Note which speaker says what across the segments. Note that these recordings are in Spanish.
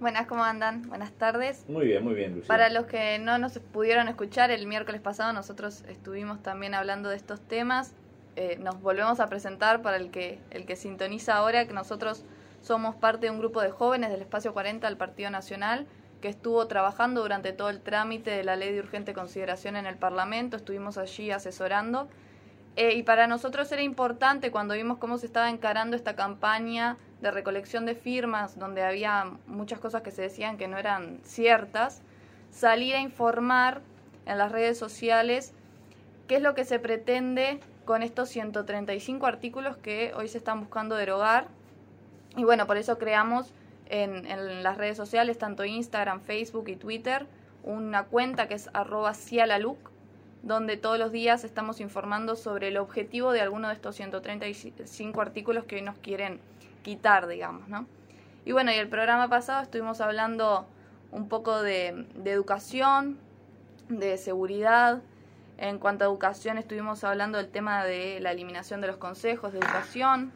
Speaker 1: Buenas, ¿cómo andan? Buenas tardes.
Speaker 2: Muy bien, muy bien, Lucía.
Speaker 1: Para los que no nos pudieron escuchar, el miércoles pasado nosotros estuvimos también hablando de estos temas. Eh, nos volvemos a presentar para el que, el que sintoniza ahora, que nosotros somos parte de un grupo de jóvenes del Espacio 40 del Partido Nacional que estuvo trabajando durante todo el trámite de la ley de urgente consideración en el Parlamento, estuvimos allí asesorando. Eh, y para nosotros era importante cuando vimos cómo se estaba encarando esta campaña de recolección de firmas, donde había muchas cosas que se decían que no eran ciertas, salir a informar en las redes sociales qué es lo que se pretende con estos 135 artículos que hoy se están buscando derogar. Y bueno, por eso creamos en, en las redes sociales, tanto Instagram, Facebook y Twitter, una cuenta que es arroba cialaluc, donde todos los días estamos informando sobre el objetivo de alguno de estos 135 artículos que hoy nos quieren quitar, digamos, ¿no? Y bueno, y el programa pasado estuvimos hablando un poco de, educación, de seguridad. En cuanto a educación, estuvimos hablando del tema de la eliminación de los consejos de educación,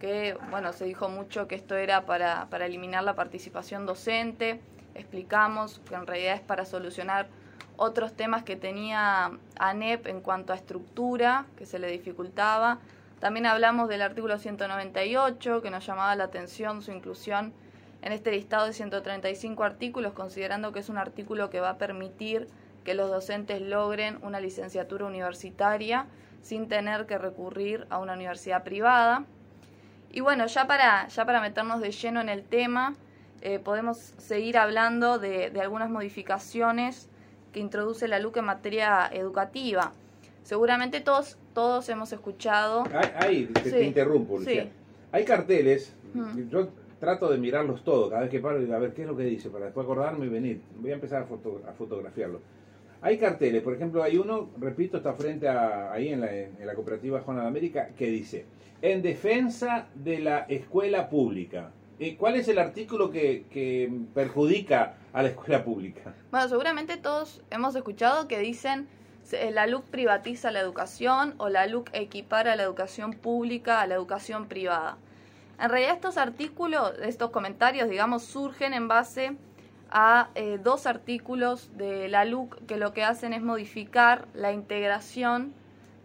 Speaker 1: que, bueno, se dijo mucho que esto era para, para eliminar la participación docente. Explicamos que en realidad es para solucionar otros temas que tenía ANEP en cuanto a estructura, que se le dificultaba. También hablamos del artículo 198, que nos llamaba la atención su inclusión en este listado de 135 artículos, considerando que es un artículo que va a permitir que los docentes logren una licenciatura universitaria sin tener que recurrir a una universidad privada. Y bueno, ya para, ya para meternos de lleno en el tema, eh, podemos seguir hablando de, de algunas modificaciones que introduce la LUC en materia educativa. Seguramente todos, todos hemos escuchado.
Speaker 2: Ahí, te,
Speaker 1: Sí,
Speaker 2: te interrumpo, Lucía.
Speaker 1: sí.
Speaker 2: Hay carteles,
Speaker 1: Mm.
Speaker 2: yo trato de mirarlos todos, cada vez que paro, y a ver qué es lo que dice, para después acordarme y venir. Voy a empezar a, foto- a fotografiarlo. Hay carteles, por ejemplo, hay uno, repito, está frente a, ahí en la, en la cooperativa Juana de América, que dice, en defensa de la escuela pública. ¿Y cuál es el artículo que, que perjudica a la escuela pública?
Speaker 1: Bueno, seguramente todos hemos escuchado que dicen la LUC privatiza la educación o la LUC equipara la educación pública a la educación privada. En realidad estos artículos, estos comentarios, digamos, surgen en base a eh, dos artículos de la LUC que lo que hacen es modificar la integración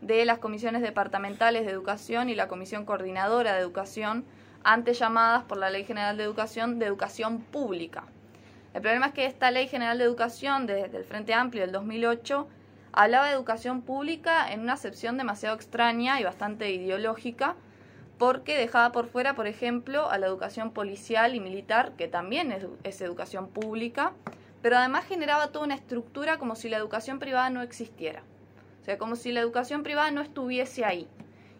Speaker 1: de las comisiones departamentales de educación y la comisión coordinadora de educación, antes llamadas por la Ley General de Educación de Educación Pública. El problema es que esta Ley General de Educación desde el Frente Amplio del 2008 hablaba de educación pública en una acepción demasiado extraña y bastante ideológica, porque dejaba por fuera, por ejemplo, a la educación policial y militar, que también es, educación pública, pero además generaba toda una estructura como si la educación privada no existiera. O sea, como si la educación privada no estuviese ahí.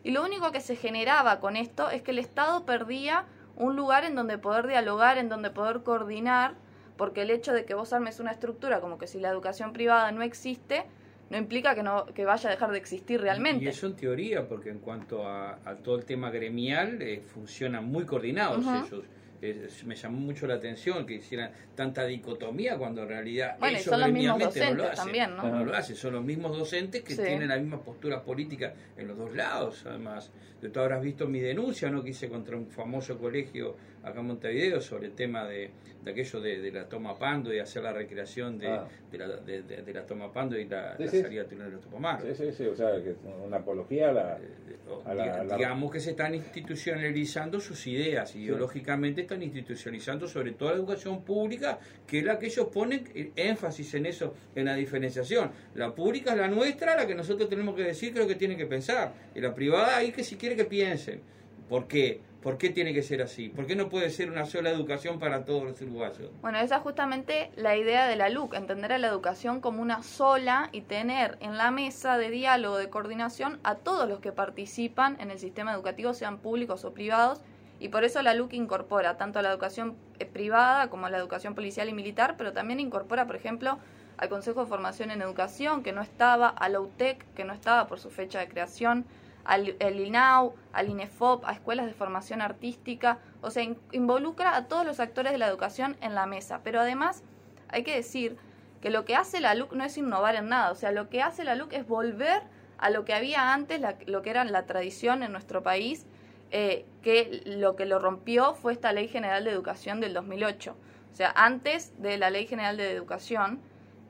Speaker 1: Y lo único que se generaba con esto es que el Estado perdía un lugar en donde poder dialogar, en donde poder coordinar, porque el hecho de que vos armes una estructura como que si la educación privada no existe, no implica que, no, que vaya a dejar de existir realmente.
Speaker 3: Y eso en teoría, porque en cuanto a, a todo el tema gremial, eh, funcionan muy coordinados ellos. Eh, me llamó mucho la atención que hicieran tanta dicotomía cuando en realidad
Speaker 1: Bueno,
Speaker 3: ellos
Speaker 1: son los mismos
Speaker 3: gremialmente no lo hacen.
Speaker 1: también, ¿no?
Speaker 3: No lo hacen, son los mismos docentes que
Speaker 1: Sí.
Speaker 3: tienen la misma postura política en los dos lados, además. Tú habrás visto mi denuncia ¿no? que hice contra un famoso colegio acá en Montevideo sobre el tema de, de aquello de, de la toma pando y hacer la recreación de,
Speaker 2: Ah.
Speaker 3: de, la, de, la toma pando y la,
Speaker 2: Sí,
Speaker 3: la
Speaker 2: sí.
Speaker 3: salida de los topamaros.
Speaker 2: Sí, sí, sí, o sea, que una apología a la...
Speaker 3: Eh,
Speaker 2: A la-
Speaker 3: digamos que se están institucionalizando sus ideas, ideológicamente están institucionalizando sobre todo la educación pública, que es la que ellos ponen énfasis en eso, en la diferenciación. La pública es la nuestra, la que nosotros tenemos que decir lo que tienen que pensar, y la privada ahí que si quiere que piensen. ¿Por qué? ¿Por qué tiene que ser así? ¿Por qué no puede ser una sola educación para todos los uruguayos?
Speaker 1: Bueno, esa es justamente la idea de la LUC, entender a la educación como una sola y tener en la mesa de diálogo, de coordinación, a todos los que participan en el sistema educativo, sean públicos o privados, y por eso la LUC incorpora tanto a la educación eh, privada como a la educación policial y militar, pero también incorpora, por ejemplo, al Consejo de Formación en Educación, que no estaba, a la UTEC, que no estaba por su fecha de creación, al el INAU, al INEFOP, a escuelas de formación artística, o sea, in- involucra a todos los actores de la educación en la mesa. Pero además hay que decir que lo que hace la LUC no es innovar en nada, o sea, lo que hace la LUC es volver a lo que había antes, lo que era la tradición en nuestro país, eh, que lo que lo rompió fue esta Ley General de Educación del 2008. O O sea, antes de la Ley General de Educación,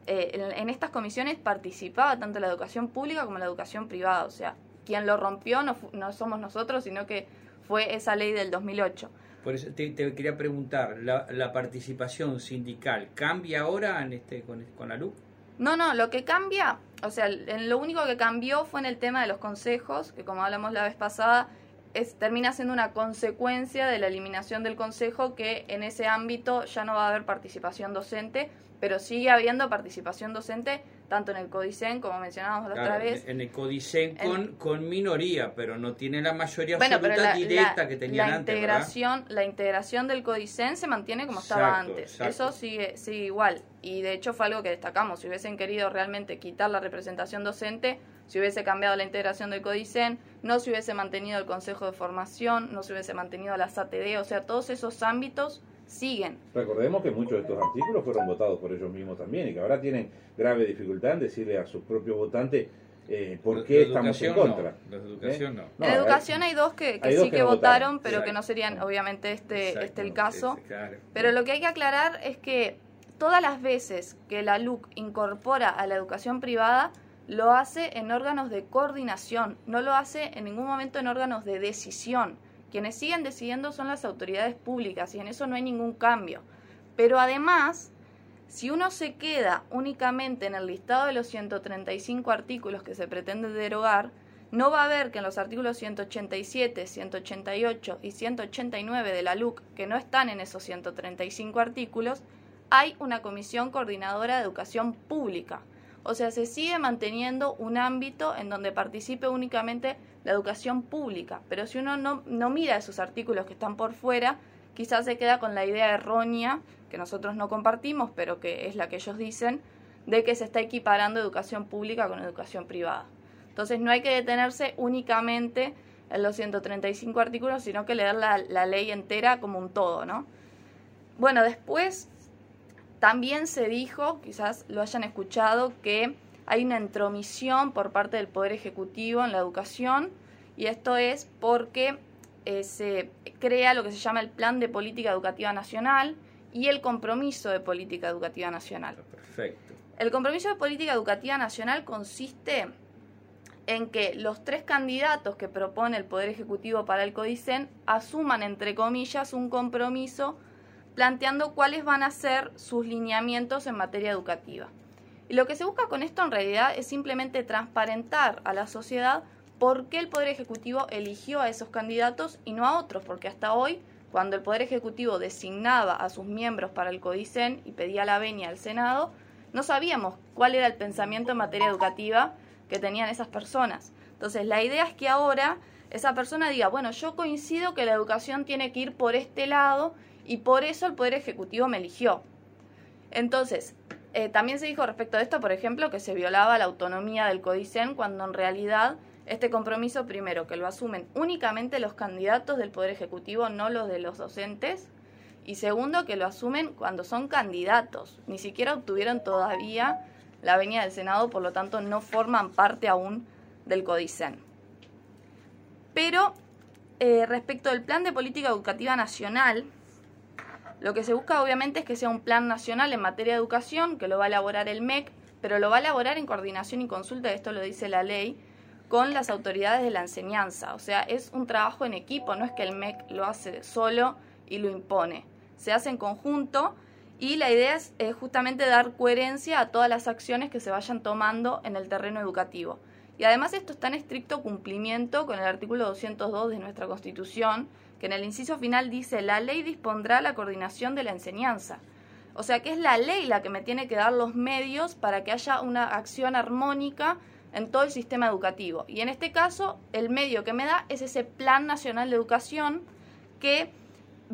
Speaker 1: eh, en, estas comisiones participaba tanto la educación pública como la educación privada. O sea, quien lo rompió no, no somos nosotros, sino que fue esa ley del 2008.
Speaker 3: Por eso te, te quería preguntar, ¿la, ¿la, participación sindical cambia ahora en este, con, con la LUC?
Speaker 1: No, no, lo que cambia, o sea, en lo único que cambió fue en el tema de los consejos, que como hablamos la vez pasada, es, termina siendo una consecuencia de la eliminación del consejo que en ese ámbito ya no va a haber participación docente, pero sigue habiendo participación docente tanto en el CODICEN, como mencionábamos la
Speaker 3: claro,
Speaker 1: otra vez.
Speaker 3: En el CODICEN con, con minoría, pero no tiene la mayoría bueno, absoluta la, directa
Speaker 1: la,
Speaker 3: que tenían
Speaker 1: la
Speaker 3: antes.
Speaker 1: Integración, La integración del CODICEN se mantiene como
Speaker 3: exacto,
Speaker 1: estaba antes.
Speaker 3: Exacto.
Speaker 1: Eso sigue, sigue igual. Y de hecho fue algo que destacamos. Si hubiesen querido realmente quitar la representación docente, si hubiese cambiado la integración del CODICEN, no se hubiese mantenido el Consejo de Formación, no se hubiese mantenido la SATD, o sea, todos esos ámbitos siguen.
Speaker 2: Recordemos que muchos de estos artículos fueron votados por ellos mismos también y que ahora tienen grave dificultad en decirle a sus propios votantes eh, por qué estamos en contra.
Speaker 3: No, educación
Speaker 1: ¿Eh?
Speaker 3: no.
Speaker 1: En educación hay dos que, que
Speaker 2: hay
Speaker 1: sí
Speaker 2: dos
Speaker 1: que,
Speaker 2: que no
Speaker 1: votaron, pero
Speaker 3: Exacto.
Speaker 1: que no serían obviamente este,
Speaker 3: Exacto,
Speaker 1: este el caso.
Speaker 3: ese, claro.
Speaker 1: Pero lo que hay que aclarar es que todas las veces que la LUC incorpora a la educación privada, lo hace en órganos de coordinación, no lo hace en ningún momento en órganos de decisión. Quienes siguen decidiendo son las autoridades públicas y en eso no hay ningún cambio. Pero además, si uno se queda únicamente en el listado de los 135 artículos que se pretende derogar, no va a ver que en los artículos 187, 188 y 189 de la LUC, que no están en esos 135 artículos, hay una comisión coordinadora de educación pública. O sea, se sigue manteniendo un ámbito en donde participe únicamente la educación pública. Pero si uno no, no mira esos artículos que están por fuera, quizás se queda con la idea errónea, que nosotros no compartimos, pero que es la que ellos dicen, de que se está equiparando educación pública con educación privada. Entonces no hay que detenerse únicamente en los 135 artículos, sino que leer la, la ley entera como un todo, ¿no? Bueno, después también se dijo, quizás lo hayan escuchado, que hay una intromisión por parte del Poder Ejecutivo en la educación y esto es porque eh, se crea lo que se llama el Plan de Política Educativa Nacional y el Compromiso de Política Educativa Nacional.
Speaker 3: Perfecto.
Speaker 1: El Compromiso de Política Educativa Nacional consiste en que los tres candidatos que propone el Poder Ejecutivo para el CODICEN asuman, entre comillas, un compromiso planteando cuáles van a ser sus lineamientos en materia educativa. Y lo que se busca con esto en realidad es simplemente transparentar a la sociedad por qué el Poder Ejecutivo eligió a esos candidatos y no a otros, porque hasta hoy, cuando el Poder Ejecutivo designaba a sus miembros para el CODICEN y pedía la venia al Senado, no sabíamos cuál era el pensamiento en materia educativa que tenían esas personas. Entonces, la idea es que ahora esa persona diga, bueno, yo coincido que la educación tiene que ir por este lado y por eso el Poder Ejecutivo me eligió. Entonces, eh, también se dijo respecto a esto, por ejemplo, que se violaba la autonomía del CODICEN cuando en realidad este compromiso, primero, que lo asumen únicamente los candidatos del Poder Ejecutivo, no los de los docentes, y segundo, que lo asumen cuando son candidatos, ni siquiera obtuvieron todavía la venia del Senado, por lo tanto no forman parte aún del CODICEN. Pero eh, respecto del Plan de Política Educativa Nacional, lo que se busca obviamente es que sea un plan nacional en materia de educación, que lo va a elaborar el MEC, pero lo va a elaborar en coordinación y consulta, esto lo dice la ley, con las autoridades de la enseñanza. O sea, es un trabajo en equipo, no es que el MEC lo hace solo y lo impone. Se hace en conjunto y la idea es eh, justamente dar coherencia a todas las acciones que se vayan tomando en el terreno educativo. Y además esto está en estricto cumplimiento con el artículo 202 de nuestra Constitución, que en el inciso final dice, la ley dispondrá la coordinación de la enseñanza. O sea que es la ley la que me tiene que dar los medios para que haya una acción armónica en todo el sistema educativo. Y en este caso, el medio que me da es ese Plan Nacional de Educación que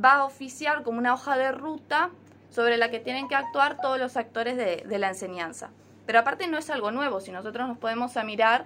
Speaker 1: va a oficiar como una hoja de ruta sobre la que tienen que actuar todos los actores de, la enseñanza. Pero aparte no es algo nuevo, si nosotros nos podemos a mirar,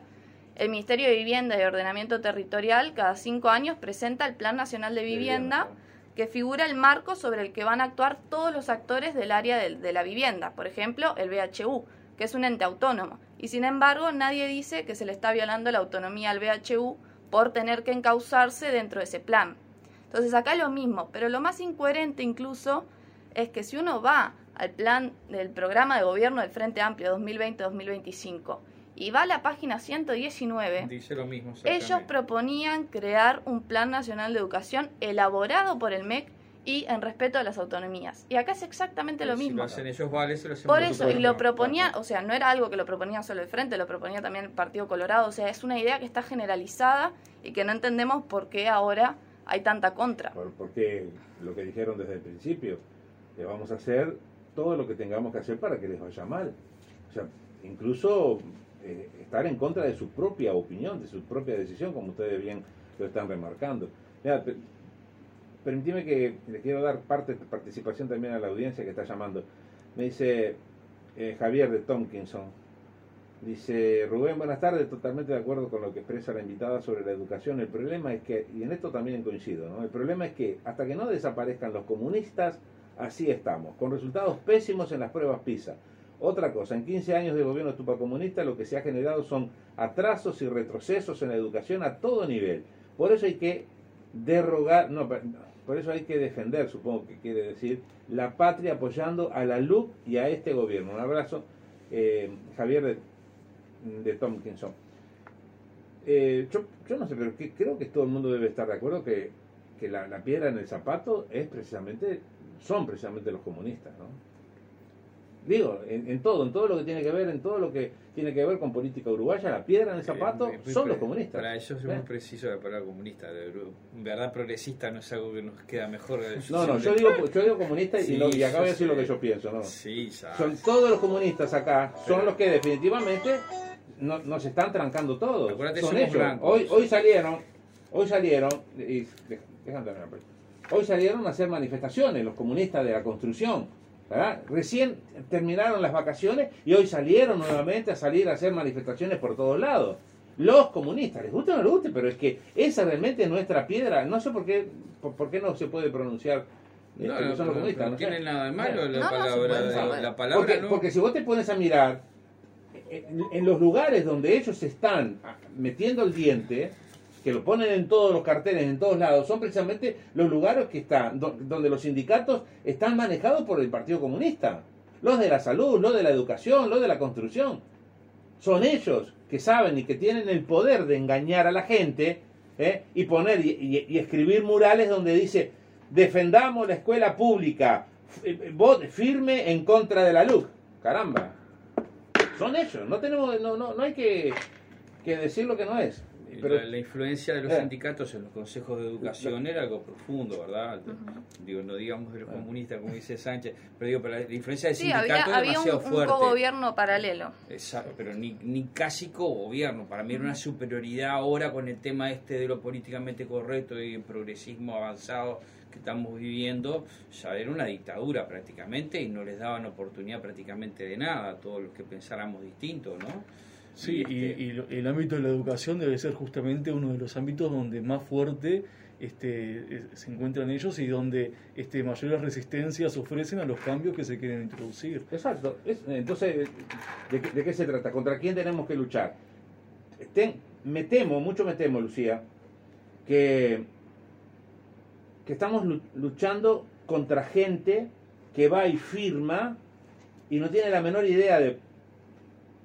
Speaker 1: el Ministerio de Vivienda y Ordenamiento Territorial cada cinco años presenta el Plan Nacional de Vivienda, que figura el marco sobre el que van a actuar todos los actores del área de, de la vivienda, por ejemplo, el BHU, que es un ente autónomo. Y sin embargo, nadie dice que se le está violando la autonomía al BHU por tener que encauzarse dentro de ese plan. Entonces acá lo mismo, pero lo más incoherente incluso es que si uno va al plan del programa de gobierno del Frente Amplio 2020-2025 y va a la página 119,
Speaker 3: Dice lo mismo.
Speaker 1: ellos proponían crear un plan nacional de educación elaborado por el MEC y en respeto a las autonomías. Y acá es exactamente lo
Speaker 3: Si
Speaker 1: mismo.
Speaker 3: lo hacen ellos, vale, se lo hacemos
Speaker 1: Por eso, y lo
Speaker 3: no.
Speaker 1: proponía, o sea, no era algo que lo proponía solo el Frente, lo proponía también el Partido Colorado, o sea, es una idea que está generalizada y que no entendemos por qué ahora hay tanta contra.
Speaker 2: Por- porque lo que dijeron desde el principio, que vamos a hacer todo lo que tengamos que hacer para que les vaya mal. O sea, incluso eh, estar en contra de su propia opinión, de su propia decisión, como ustedes bien lo están remarcando. Mira, pe- permitime que le quiero dar parte participación también a la audiencia que está llamando. Me dice eh, Javier de Tompkinson. Dice Rubén, buenas tardes, totalmente de acuerdo con lo que expresa la invitada sobre la educación. El problema es que, y en esto también coincido, ¿no? el problema es que hasta que no desaparezcan los comunistas, así estamos, con resultados pésimos en las pruebas PISA. Otra cosa, en 15 años de gobierno tupacomunista lo que se ha generado son atrasos y retrocesos en la educación a todo nivel. Por eso hay que derrogar, no, por eso hay que defender, supongo que quiere decir, la patria apoyando a la LUC y a este gobierno. Un abrazo, eh, Javier de, de Tompkinson. Eh, yo, no sé, pero creo que todo el mundo debe estar de acuerdo que, que la, la piedra en el zapato es precisamente, son precisamente los comunistas, ¿no? Digo, en, en todo, en todo lo que tiene que ver, en todo lo que tiene que ver con política uruguaya, la piedra en el zapato
Speaker 3: Eh, muy
Speaker 2: son los comunistas.
Speaker 3: Para ellos es
Speaker 2: ¿Eh?
Speaker 3: muy preciso la palabra comunista. de- En verdad, progresista no es algo que nos queda mejor.
Speaker 2: No, no, yo digo, yo digo comunista y,
Speaker 3: Sí,
Speaker 2: no- y decir lo que yo pienso, ¿no?
Speaker 3: Sí, ya.
Speaker 2: Son todos los comunistas acá, son
Speaker 3: Pero-
Speaker 2: los que definitivamente no- nos están trancando todos.
Speaker 3: Acuérdate,
Speaker 2: son ellos.
Speaker 3: blancos.
Speaker 2: Hoy, hoy salieron, hoy salieron, y, déjame terminar, hoy salieron a hacer manifestaciones los comunistas de la construcción. ¿Verdad? Recién terminaron las vacaciones y hoy salieron nuevamente a salir a hacer manifestaciones por todos lados. Los comunistas, les guste o no les guste, pero es que esa realmente es nuestra piedra. No sé por qué, por, por qué no se puede pronunciar este,
Speaker 3: No, no,
Speaker 2: son los comunistas.
Speaker 3: no
Speaker 2: no sé.
Speaker 3: tiene nada de malo la palabra. de- la palabra
Speaker 2: Porque,
Speaker 3: no.
Speaker 2: porque si vos te pones a mirar, en, en los lugares donde ellos están metiendo el diente, que lo ponen en todos los carteles, en todos lados, son precisamente los lugares que están, do- donde los sindicatos están manejados por el Partido Comunista. Los de la salud, los de la educación, los de la construcción. Son ellos que saben y que tienen el poder de engañar a la gente ¿eh? y poner y, y- escribir murales donde dice defendamos la escuela pública, eh, vote firme en contra de la LUC. Caramba, son ellos, no tenemos, no, no, no hay que, que decir lo que no es. Pero,
Speaker 3: la, la influencia de los
Speaker 2: Eh.
Speaker 3: sindicatos en los consejos de educación era algo profundo, ¿verdad? Digo, no digamos de los
Speaker 2: Ah.
Speaker 3: comunistas, como dice Sánchez, pero digo, pero la influencia del
Speaker 1: Sí,
Speaker 3: sindicato
Speaker 1: había,
Speaker 3: es
Speaker 1: había un,
Speaker 3: demasiado
Speaker 1: un
Speaker 3: fuerte.
Speaker 1: cogobierno paralelo.
Speaker 3: Exacto, pero ni, ni casi gobierno. Para mí era una superioridad ahora con el tema este de lo políticamente correcto y el progresismo avanzado que estamos viviendo. Ya era una dictadura prácticamente y no les daban oportunidad prácticamente de nada a todos los que pensáramos distinto, ¿no?
Speaker 4: Sí, y,
Speaker 3: este-
Speaker 4: y el ámbito de la educación debe ser justamente uno de los ámbitos donde más fuerte este, se encuentran ellos y donde este, mayores resistencias ofrecen a los cambios que se quieren introducir.
Speaker 2: exacto. Es- entonces, ¿de, qué- de qué se trata? ¿Contra quién tenemos que luchar? Ten- me temo, mucho me temo, Lucía, que, que estamos lu- luchando contra gente que va y firma y no tiene la menor idea de,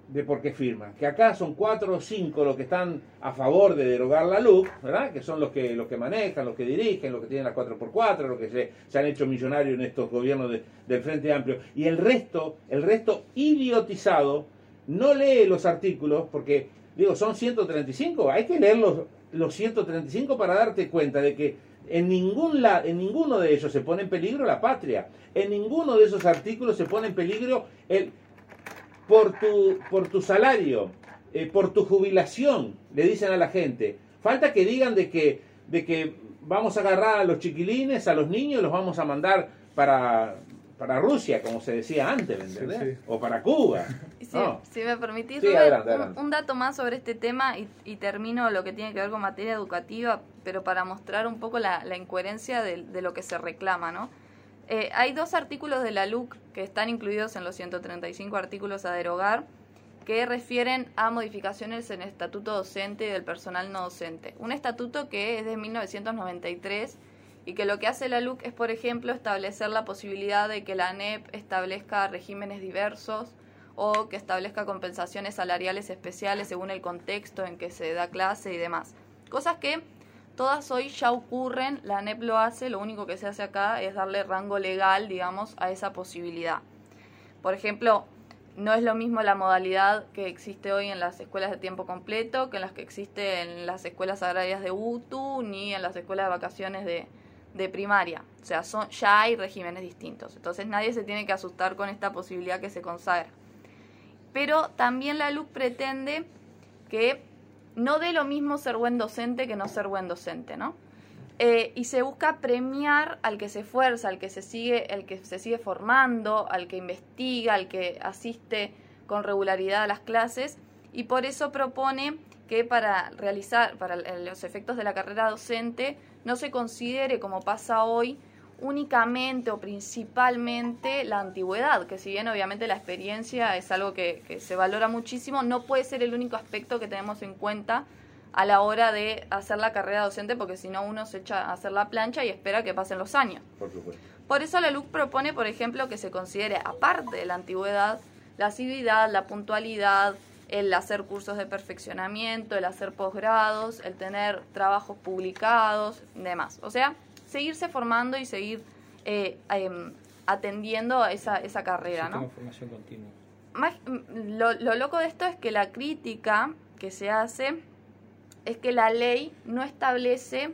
Speaker 2: de por qué firma. Que acá son cuatro o cinco los que están a favor de derogar la LUC, ¿verdad? Que son los que, los que manejan, los que dirigen, los que tienen la 4x4, los que se, han hecho millonarios en estos gobiernos de- del Frente Amplio. Y el resto, el resto idiotizado, no lee los artículos porque, digo, son 135, hay que leer los, los 135 para darte cuenta de que en, ningún la, en ninguno de ellos se pone en peligro la patria. En ninguno de esos artículos se pone en peligro el, por tu, por tu salario, eh, por tu jubilación, le dicen a la gente. Falta que digan de que, de que vamos a agarrar a los chiquilines, a los niños, y los vamos a mandar para, para Rusia, como se decía antes.
Speaker 4: Sí, sí.
Speaker 2: O para Cuba.
Speaker 1: Y Si,
Speaker 2: No.
Speaker 1: si me permitís,
Speaker 2: Sí,
Speaker 1: Rubén,
Speaker 2: adelante,
Speaker 1: un-
Speaker 2: adelante.
Speaker 1: Un, dato más sobre este tema y, y termino lo que tiene que ver con materia educativa, pero para mostrar un poco la, la incoherencia de, de lo que se reclama, ¿no? Eh, hay dos artículos de la LUC que están incluidos en los 135 artículos a derogar que refieren a modificaciones en el estatuto docente y del personal no docente. Un estatuto que es de 1993 y que lo que hace la LUC es, por ejemplo, establecer la posibilidad de que la ANEP establezca regímenes diversos o que establezca compensaciones salariales especiales según el contexto en que se da clase y demás. Cosas que todas hoy ya ocurren, la ANEP lo hace, lo único que se hace acá es darle rango legal, digamos, a esa posibilidad. Por ejemplo, no es lo mismo la modalidad que existe hoy en las escuelas de tiempo completo que en las que existe en las escuelas agrarias de UTU ni en las escuelas de vacaciones de, primaria. O sea, son, ya hay regímenes distintos. Entonces nadie se tiene que asustar con esta posibilidad que se consagra. Pero también la LUC pretende que no dé lo mismo ser buen docente que no ser buen docente, ¿no? Eh, y se busca premiar al que se esfuerza, al que se sigue, el que se sigue formando, al que investiga, al que asiste con regularidad a las clases, y por eso propone que para realizar, para los efectos de la carrera docente, no se considere, como pasa hoy, únicamente o principalmente la antigüedad, que si bien obviamente la experiencia es algo que, que, se valora muchísimo, no puede ser el único aspecto que tenemos en cuenta a la hora de hacer la carrera docente, porque si no uno se echa a hacer la plancha y espera que pasen los años.
Speaker 2: Por supuesto.
Speaker 1: Por eso la LUC propone, por ejemplo, que se considere, aparte de la antigüedad, la asiduidad, la puntualidad, el hacer cursos de perfeccionamiento, el hacer posgrados, el tener trabajos publicados, demás. O sea, seguirse formando y seguir eh, eh, atendiendo a esa, esa carrera, ¿no?
Speaker 3: formación continua.
Speaker 1: Más, lo, lo loco de esto es que la crítica que se hace es que la ley no establece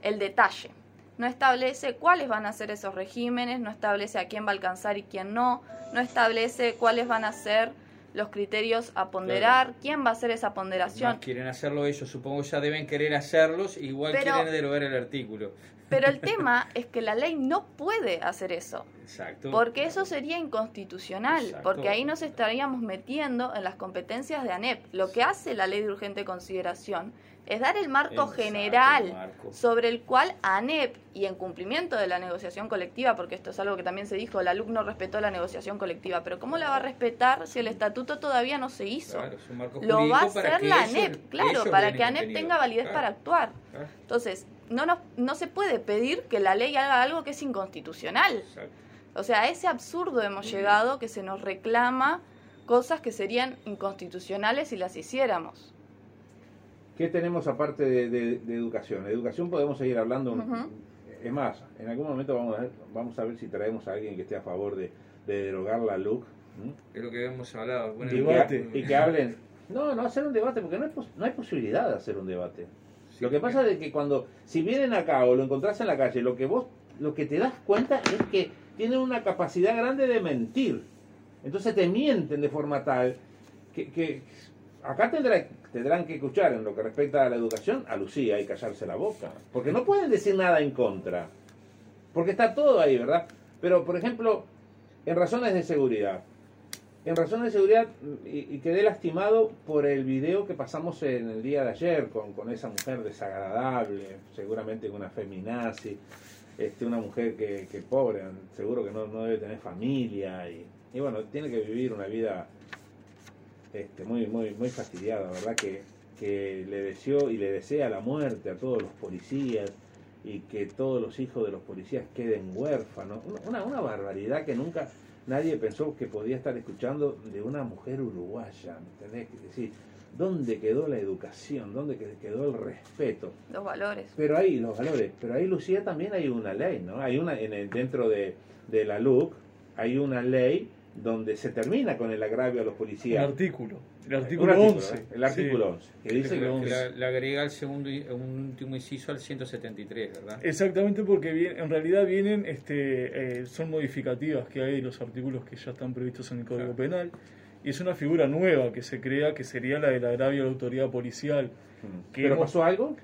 Speaker 1: el detalle, no establece cuáles van a ser esos regímenes, no establece a quién va a alcanzar y quién no, no establece cuáles van a ser los criterios a ponderar, claro. quién va a hacer esa ponderación.
Speaker 3: No quieren hacerlo ellos, supongo ya deben querer hacerlos, igual pero, quieren derogar el artículo.
Speaker 1: Pero el tema es que la ley no puede hacer eso.
Speaker 3: Exacto.
Speaker 1: Porque eso sería inconstitucional,
Speaker 3: Exacto.
Speaker 1: porque ahí nos estaríamos metiendo en las competencias de ANEP. Lo que hace la ley de urgente consideración es dar el marco
Speaker 3: Exacto,
Speaker 1: general
Speaker 3: marco.
Speaker 1: sobre el cual ANEP, y en cumplimiento de la negociación colectiva, porque esto es algo que también se dijo, el alumno respetó la negociación colectiva, pero ¿cómo la va a respetar si el estatuto todavía no se hizo?
Speaker 3: Claro, es un marco
Speaker 1: Lo va a hacer la ANEP, claro, para que ANEP tenga validez
Speaker 3: Claro,
Speaker 1: para actuar. Entonces, no, nos, no se puede pedir que la ley haga algo que es inconstitucional.
Speaker 3: exacto.
Speaker 1: O sea, a ese absurdo hemos llegado que se nos reclama cosas que serían inconstitucionales si las hiciéramos.
Speaker 2: ¿Qué tenemos aparte de, de- de educación? De educación podemos seguir hablando. Es más, en algún momento vamos a, ver, vamos a ver si traemos a alguien que esté a favor de, de derogar la LUC.
Speaker 3: Es lo que hemos hablado. Bueno,
Speaker 2: y,
Speaker 4: Debate.
Speaker 2: que, y que hablen. No, no hacer un debate, porque no hay, pos- no hay posibilidad de hacer un debate. Lo que pasa es que cuando, si vienen acá o lo encontrás en la calle, lo que vos, lo que te das cuenta es que tienen una capacidad grande de mentir. Entonces te mienten de forma tal que, que acá tendrá- tendrán que escuchar en lo que respecta a la educación a Lucía y callarse la boca. Porque no pueden decir nada en contra. Porque está todo ahí, ¿verdad? Pero, por ejemplo, en razones de seguridad. En razones de seguridad, y, y quedé lastimado por el video que pasamos en el día de ayer con, con esa mujer desagradable, seguramente una feminazi, este, una mujer que, que pobre, seguro que no, no debe tener familia, y, y bueno, tiene que vivir una vida este, muy, muy, muy fastidiada, ¿verdad? Que, que le deseó y le desea la muerte a todos los policías y que todos los hijos de los policías queden huérfanos. Una, una barbaridad que nunca nadie pensó que podía estar escuchando de una mujer uruguaya, ¿me entendés? Es decir, ¿dónde quedó la educación? ¿Dónde que- quedó el respeto?
Speaker 1: Los valores.
Speaker 2: Pero ahí, los valores, pero ahí Lucía también hay una ley, ¿no? Hay una, en el, dentro de, de la LUC, hay una ley donde se termina con el agravio a los policías.
Speaker 4: artículo. El artículo
Speaker 2: artículo,
Speaker 4: 11.
Speaker 2: ¿eh? El artículo
Speaker 4: Sí.
Speaker 2: 11, que dice
Speaker 3: Que
Speaker 2: que,
Speaker 3: la-
Speaker 4: que
Speaker 3: que la, agrega el segundo y- un último inciso al 173, ¿verdad?
Speaker 4: Exactamente porque bien, en realidad vienen, este, eh, son modificativas que hay de los artículos que ya están previstos en el Código
Speaker 3: Claro.
Speaker 4: Penal y es una figura nueva que se crea que sería la del agravio a la autoridad policial.
Speaker 2: Mm.
Speaker 4: que
Speaker 2: ¿Pero
Speaker 4: hemos-
Speaker 2: pasó algo?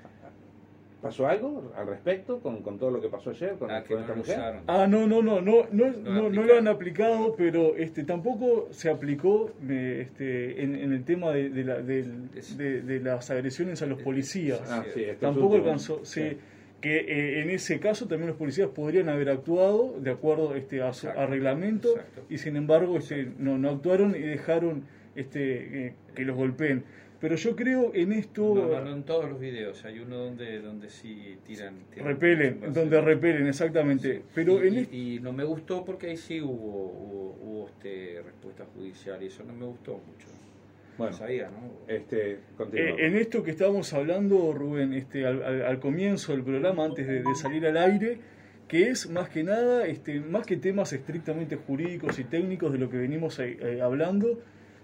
Speaker 2: ¿Pasó algo al respecto con, con todo lo que pasó ayer con,
Speaker 3: Ah, que
Speaker 2: con
Speaker 3: no
Speaker 2: esta
Speaker 3: lo
Speaker 2: mujer?
Speaker 3: usaron.
Speaker 4: Ah, no, no, no, no, no, no, no lo han aplicado, pero este tampoco se aplicó este, en, en el tema de, de, la- del- de- de las agresiones a los policías.
Speaker 2: Ah, sí,
Speaker 4: Tampoco alcanzó, sí,
Speaker 2: Sí.
Speaker 4: que eh, en ese caso también los policías podrían haber actuado de acuerdo este, a su
Speaker 3: Exacto,
Speaker 4: a reglamento
Speaker 3: exacto.
Speaker 4: y sin embargo este, no, no actuaron y dejaron este, eh, que los golpeen. Pero yo creo en esto...
Speaker 3: No, no, no en todos los videos, hay uno donde, donde sí tiran... tiran
Speaker 4: repelen, donde repelen, exactamente. Pero
Speaker 3: y,
Speaker 4: en
Speaker 3: y- no me gustó porque ahí sí hubo, hubo, hubo, este, respuesta judicial y eso no me gustó mucho.
Speaker 2: Bueno,
Speaker 3: No sabía, ¿no?
Speaker 2: este.
Speaker 4: Eh, en esto que estábamos hablando, Rubén, este, al, al- al comienzo del programa, antes de, de salir al aire, que es más que nada, este, más que temas estrictamente jurídicos y técnicos de lo que venimos eh, eh, hablando,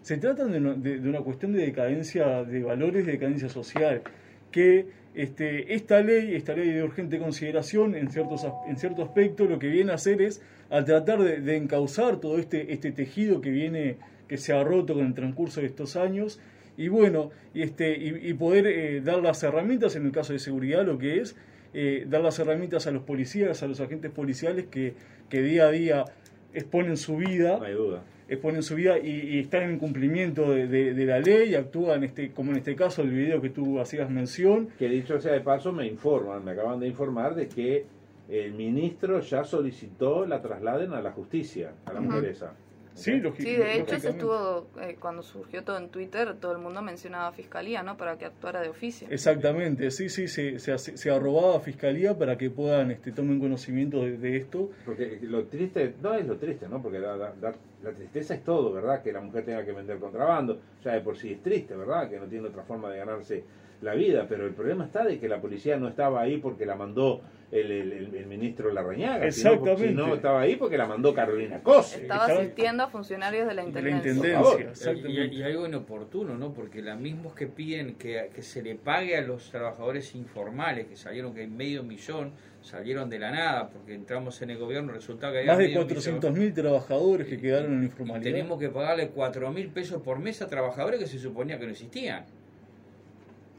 Speaker 4: se tratan de, una- de- una cuestión de decadencia de valores, de decadencia social, que este, esta ley, esta ley de urgente consideración, en, ciertos, en cierto aspecto, lo que viene a hacer es, al tratar de, encauzar todo este, este tejido que viene, que se ha roto con el transcurso de estos años, y bueno, y, este, y, y poder eh, dar las herramientas, en el caso de seguridad, lo que es eh, dar las herramientas a los policías, a los agentes policiales que, que día a día exponen su vida,
Speaker 2: No hay duda.
Speaker 4: Exponen su vida y, y están en cumplimiento de, de- de la ley, actúan, este, como en este caso el video que tú hacías mención,
Speaker 2: Que dicho sea de paso, me informan, me acaban de informar de que el ministro ya solicitó la trasladen a la justicia, a la
Speaker 1: Ujú.
Speaker 2: mujer esa.
Speaker 4: Sí,
Speaker 2: ¿Ok?
Speaker 4: lógico.
Speaker 1: Sí, de hecho se estuvo, eh, cuando surgió todo en Twitter, todo el mundo mencionaba a Fiscalía, ¿no? Para que actuara de oficio.
Speaker 4: Exactamente, sí, sí, se, se, hace- se arrobaba a Fiscalía para que puedan este, tomen conocimiento de, de esto.
Speaker 2: Porque lo triste, no es lo triste, ¿no? Porque la, la- la- la tristeza es todo, ¿verdad? Que la mujer tenga que vender contrabando, ya de por sí es triste, ¿verdad? Que no tiene otra forma de ganarse la vida, pero el problema está de que la policía no estaba ahí porque la mandó el, el- el- el ministro Larrañaga,
Speaker 4: Exactamente.
Speaker 2: sino estaba ahí porque la mandó Carolina Cose.
Speaker 1: Estaba
Speaker 4: Estaba-
Speaker 1: asistiendo a funcionarios de la
Speaker 4: de la
Speaker 1: Intendencia.
Speaker 4: Intendencia.
Speaker 3: Y, algo inoportuno, ¿no? Porque los mismos que piden que, que se le pague a los trabajadores informales, que salieron que hay medio millón, salieron de la nada, porque entramos en el gobierno, resulta que había
Speaker 4: Más de
Speaker 3: medio
Speaker 4: 400.000 trabajadores que quedaron en informalidad.
Speaker 3: tenemos que pagarle 4 mil pesos por mes a trabajadores que se suponía que no existían.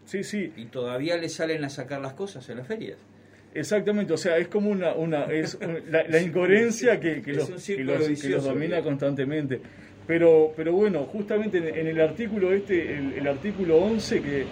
Speaker 4: Sí, sí,
Speaker 3: Y todavía le salen a sacar las cosas en las ferias.
Speaker 4: exactamente. O sea, es como una, una es un- la, la incoherencia que, que los, que los, que
Speaker 3: vicioso,
Speaker 4: los domina constantemente. Pero, pero bueno, justamente en, en el artículo este, el, el artículo 11 que,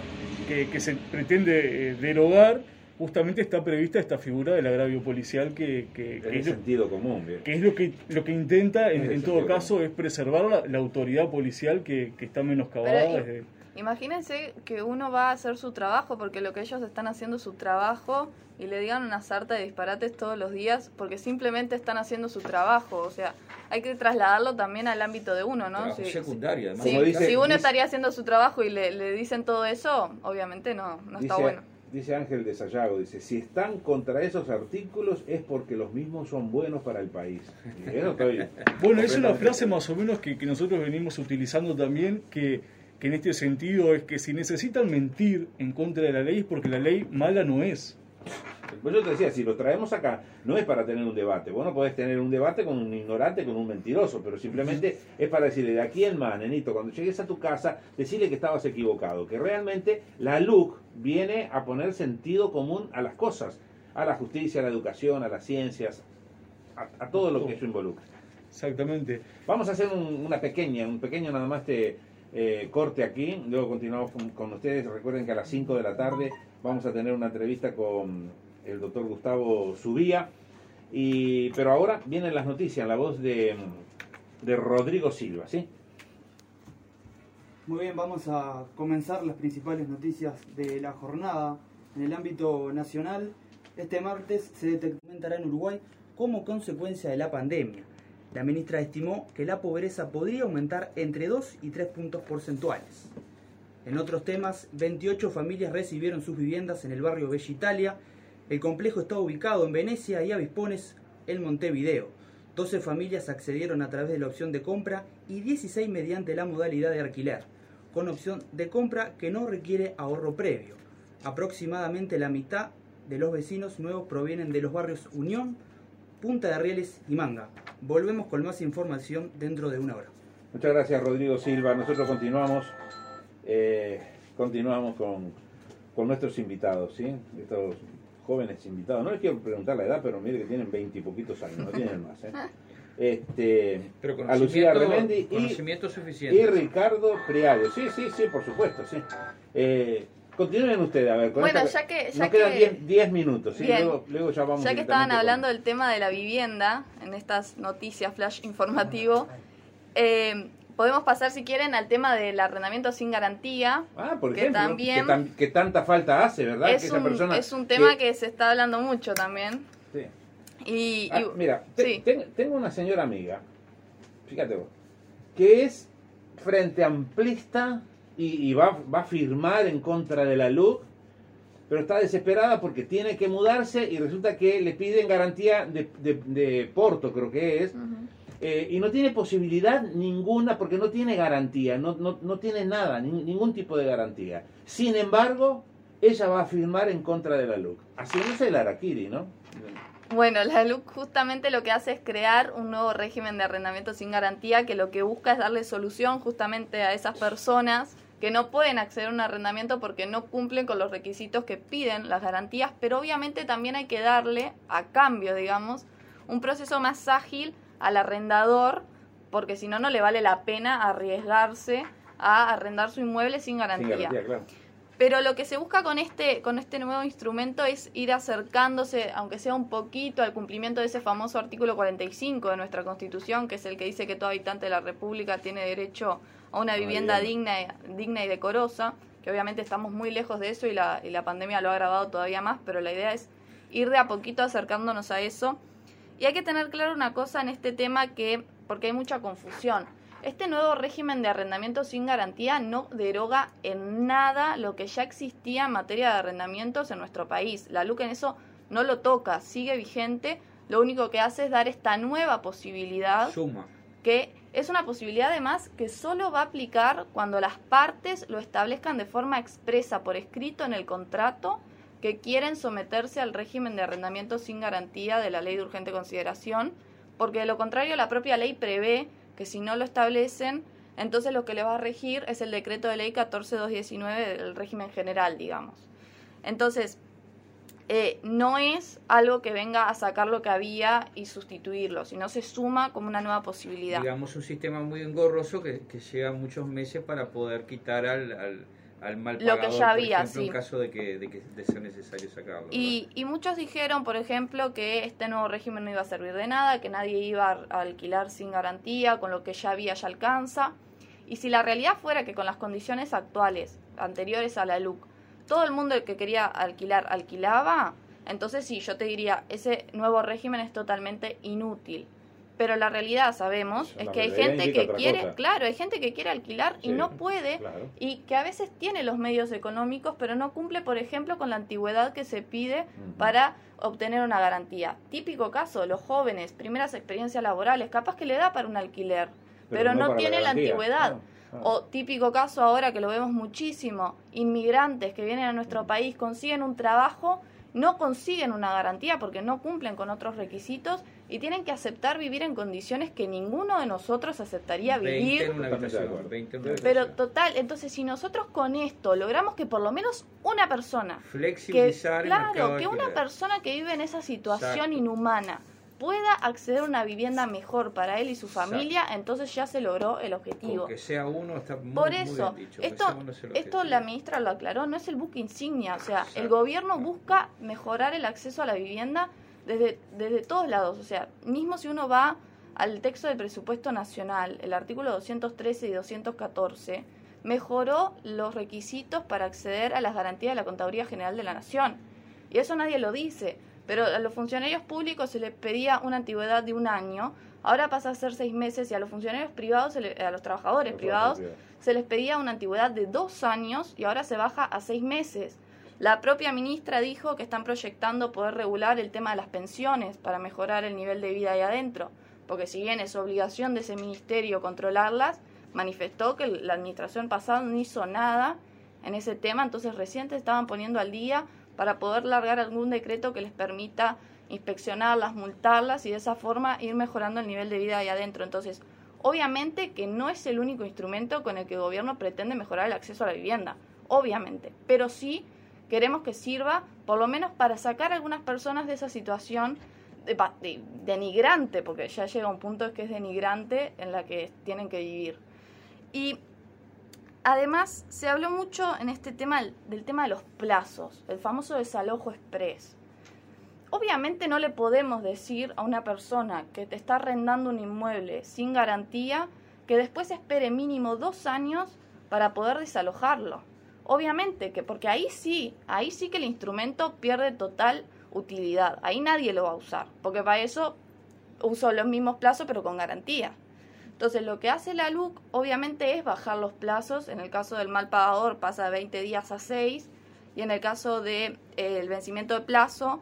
Speaker 4: que, que se pretende eh, derogar, justamente está prevista esta figura del agravio policial que, que,
Speaker 2: Es
Speaker 4: que es, lo,
Speaker 2: sentido común, bien.
Speaker 4: que es lo que lo que intenta en, todo
Speaker 2: sentido
Speaker 4: caso es preservar la, la autoridad policial que, que está menoscabada
Speaker 1: Pero,
Speaker 4: desde,
Speaker 1: Imagínense que uno va a hacer su trabajo porque lo que ellos están haciendo es su trabajo y le digan una sarta de disparates todos los días porque simplemente están haciendo su trabajo. O sea, hay que trasladarlo también al ámbito de uno, ¿no? Si-
Speaker 3: secundario, además.
Speaker 1: si,
Speaker 2: Como dice-
Speaker 1: si uno
Speaker 2: dice-
Speaker 1: estaría haciendo su trabajo y le, le dicen todo eso, obviamente no, no está bueno.
Speaker 2: dice Ángel de Sayago, dice, si están contra esos artículos es porque los mismos son buenos para el país. Y
Speaker 4: Bueno, es una frase más o menos que, que nosotros venimos utilizando también, que, que en este sentido es que si necesitan mentir en contra de la ley es porque la ley mala no es.
Speaker 2: Pues yo te decía, si lo traemos acá, no es para tener un debate. Vos no podés tener un debate con un ignorante, con un mentiroso, pero simplemente es para decirle, de aquí en más, nenito, cuando llegues a tu casa, decirle que estabas equivocado, que realmente la LUC viene a poner sentido común a las cosas, a la justicia, a la educación, a las ciencias, a, a todo lo que eso involucra.
Speaker 4: Exactamente.
Speaker 2: Vamos a hacer un- una pequeña, un pequeño nada más este eh, corte aquí, luego continuamos con, ustedes. Recuerden que a las 5 de la tarde vamos a tener una entrevista con el doctor Gustavo Subía. Y, pero ahora vienen las noticias, la voz de, de Rodrigo Silva, ¿sí?
Speaker 5: Muy bien, vamos a comenzar las principales noticias de la jornada. En el ámbito nacional, este martes se documentará en Uruguay como consecuencia de la pandemia. La ministra estimó que la pobreza podría aumentar entre 2 y 3 puntos porcentuales. En otros temas, 28 familias recibieron sus viviendas en el barrio Bella Italia. El complejo está ubicado en Venecia y Avispones, en Montevideo. 12 familias accedieron a través de la opción de compra y 16 mediante la modalidad de alquiler, con opción de compra que no requiere ahorro previo. Aproximadamente la mitad de los vecinos nuevos provienen de los barrios Unión, Punta de Rieles y Manga. Volvemos con más información dentro de una hora.
Speaker 2: Muchas gracias Rodrigo Silva. Nosotros continuamos, eh, continuamos con, con nuestros invitados, ¿sí? Estos jóvenes invitados. No les quiero preguntar la edad, pero mire que tienen veinte y poquitos años, no tienen más. ¿eh? Este,
Speaker 3: Pero
Speaker 2: a Lucía
Speaker 3: conocimiento,
Speaker 2: Remendi y. Ricardo Priario. Sí, sí, sí, por supuesto, sí. Eh, continúen ustedes, a ver. Con
Speaker 1: Bueno,
Speaker 2: esta-
Speaker 1: ya que- ya
Speaker 2: nos quedan
Speaker 1: que-
Speaker 2: 10 10 minutos, ¿sí?
Speaker 1: Bien.
Speaker 2: Luego, luego ya vamos
Speaker 1: Ya que estaban
Speaker 2: con-
Speaker 1: hablando del tema de la vivienda en estas noticias flash informativo, eh, podemos pasar, si quieren, al tema del arrendamiento sin garantía.
Speaker 2: Ah, por
Speaker 1: que
Speaker 2: ejemplo,
Speaker 1: también
Speaker 2: que, tan- que tanta falta hace, ¿verdad?
Speaker 1: es,
Speaker 2: que esa
Speaker 1: un,
Speaker 2: persona
Speaker 1: es un tema que, se está hablando mucho también.
Speaker 2: Sí.
Speaker 1: Y,
Speaker 2: Ah,
Speaker 1: y-
Speaker 2: mira, te-
Speaker 1: sí.
Speaker 2: ten- tengo una señora amiga, fíjate vos, que es frente amplista y, y va, va a firmar en contra de la LUC, pero está desesperada porque tiene que mudarse y resulta que le piden garantía de, de- de Porto, creo que es, eh, y no tiene posibilidad ninguna porque no tiene garantía, no, no, no tiene nada, ni- ningún tipo de garantía. Sin embargo, ella va a firmar en contra de la LUC, haciéndose el Araquiri, ¿no?
Speaker 1: Bueno, la LUC justamente lo que hace es crear un nuevo régimen de arrendamiento sin garantía que lo que busca es darle solución justamente a esas personas que no pueden acceder a un arrendamiento porque no cumplen con los requisitos que piden las garantías, pero obviamente también hay que darle, a cambio, digamos, un proceso más ágil al arrendador, porque si no, no le vale la pena arriesgarse a arrendar su inmueble sin
Speaker 2: Sin
Speaker 1: garantía.
Speaker 2: garantía, claro.
Speaker 1: Pero lo que se busca con este, con este nuevo instrumento es ir acercándose, aunque sea un poquito, al cumplimiento de ese famoso artículo 45 de nuestra Constitución, que es el que dice que todo habitante de la República tiene derecho a una vivienda digna, y- digna y decorosa, que obviamente estamos muy lejos de eso y la, y la pandemia lo ha agravado todavía más, pero la idea es ir de a poquito acercándonos a eso. Y hay que tener claro una cosa en este tema que, porque hay mucha confusión. Este nuevo régimen de arrendamiento sin garantía no deroga en nada lo que ya existía en materia de arrendamientos en nuestro país. La LUC en eso no lo toca, sigue vigente. Lo único que hace es dar esta nueva posibilidad
Speaker 3: Suma.
Speaker 1: Que es una posibilidad además que solo va a aplicar cuando las partes lo establezcan de forma expresa por escrito en el contrato que quieren someterse al régimen de arrendamiento sin garantía de la ley de urgente consideración, porque de lo contrario la propia ley prevé que si no lo establecen, entonces lo que le va a regir es el decreto de ley 14219 del régimen general, digamos. Entonces, eh, no es algo que venga a sacar lo que había y sustituirlo, sino se suma como una nueva posibilidad.
Speaker 3: Digamos un sistema muy engorroso que, que lleva muchos meses para poder quitar al, al, al mal
Speaker 1: Lo que
Speaker 3: pagador,
Speaker 1: ya
Speaker 3: por
Speaker 1: había,
Speaker 3: ejemplo,
Speaker 1: sí.
Speaker 3: en caso de que, de que de ser necesario sacarlo.
Speaker 1: Y, y muchos dijeron, por ejemplo, que este nuevo régimen no iba a servir de nada, que nadie iba a alquilar sin garantía, con lo que ya había ya alcanza. Y si la realidad fuera que con las condiciones actuales, anteriores a la LUC, todo el mundo que quería alquilar alquilaba, entonces sí, yo te diría, ese nuevo régimen es totalmente inútil. Pero la realidad sabemos es que hay gente que quiere,
Speaker 2: cosa.
Speaker 1: claro, hay gente que quiere alquilar y no puede
Speaker 2: Claro.
Speaker 1: y que a veces tiene los medios económicos, pero no cumple, por ejemplo, con la antigüedad que se pide para obtener una garantía. Típico caso, los jóvenes, primeras experiencias laborales, capaz que le da para un alquiler, pero, no, tiene la, antigüedad.
Speaker 2: No.
Speaker 1: O típico caso ahora que lo vemos muchísimo, inmigrantes que vienen a nuestro país, consiguen un trabajo, no consiguen una garantía porque no cumplen con otros requisitos y tienen que aceptar vivir en condiciones que ninguno de nosotros aceptaría
Speaker 3: 20
Speaker 1: vivir.
Speaker 3: en una
Speaker 2: Totalmente de
Speaker 3: habitación.
Speaker 2: acuerdo.
Speaker 3: 20 en una
Speaker 1: Pero total, entonces si nosotros con esto logramos que por lo menos una persona, que,
Speaker 3: Flexibilizar mercado
Speaker 1: claro, que una persona que vive en esa situación
Speaker 3: Exacto.
Speaker 1: inhumana pueda acceder a una vivienda mejor para él y su
Speaker 3: Exacto.
Speaker 1: familia, entonces ya se logró el
Speaker 3: Con
Speaker 1: objetivo.
Speaker 3: que sea uno está muy,
Speaker 1: Por
Speaker 3: muy
Speaker 1: eso,
Speaker 3: bien dicho,
Speaker 1: esto,
Speaker 3: es
Speaker 1: esto la ministra lo aclaró, no es el buque insignia, o sea, el gobierno busca mejorar el acceso a la vivienda desde, desde todos lados, o sea, mismo si uno va al texto del presupuesto nacional, el artículo 213 y 214, mejoró los requisitos para acceder a las garantías de la Contaduría General de la Nación. Y eso nadie lo dice, pero a los funcionarios públicos se les pedía una antigüedad de un año, ahora pasa a ser seis meses y a los funcionarios privados, se le- a los trabajadores
Speaker 2: Los
Speaker 1: privados, se les pedía una antigüedad de dos años y ahora se baja a seis meses. La propia ministra dijo que están proyectando poder regular el tema de las pensiones para mejorar el nivel de vida ahí adentro, porque si bien es obligación de ese ministerio controlarlas, manifestó que la administración pasada no hizo nada en ese tema, entonces recién se estaban poniendo al día para poder largar algún decreto que les permita inspeccionarlas, multarlas y de esa forma ir mejorando el nivel de vida ahí adentro. Entonces, obviamente que no es el único instrumento con el que el gobierno pretende mejorar el acceso a la vivienda, obviamente, pero sí queremos que sirva por lo menos para sacar a algunas personas de esa situación de, de- denigrante, porque ya llega un punto que es denigrante en la que tienen que vivir. Y además se habló mucho en este tema del- tema de los plazos, el famoso desalojo express. Obviamente no le podemos decir a una persona que te está arrendando un inmueble sin garantía que después espere mínimo dos años para poder desalojarlo. Obviamente que, porque ahí sí, ahí sí que el instrumento pierde total utilidad. Ahí nadie lo va a usar, porque para eso uso los mismos plazos pero con garantía. Entonces lo que hace la LUC obviamente es bajar los plazos. En el caso del mal pagador pasa de 20 días a 6 y en el caso del de, eh, vencimiento de plazo,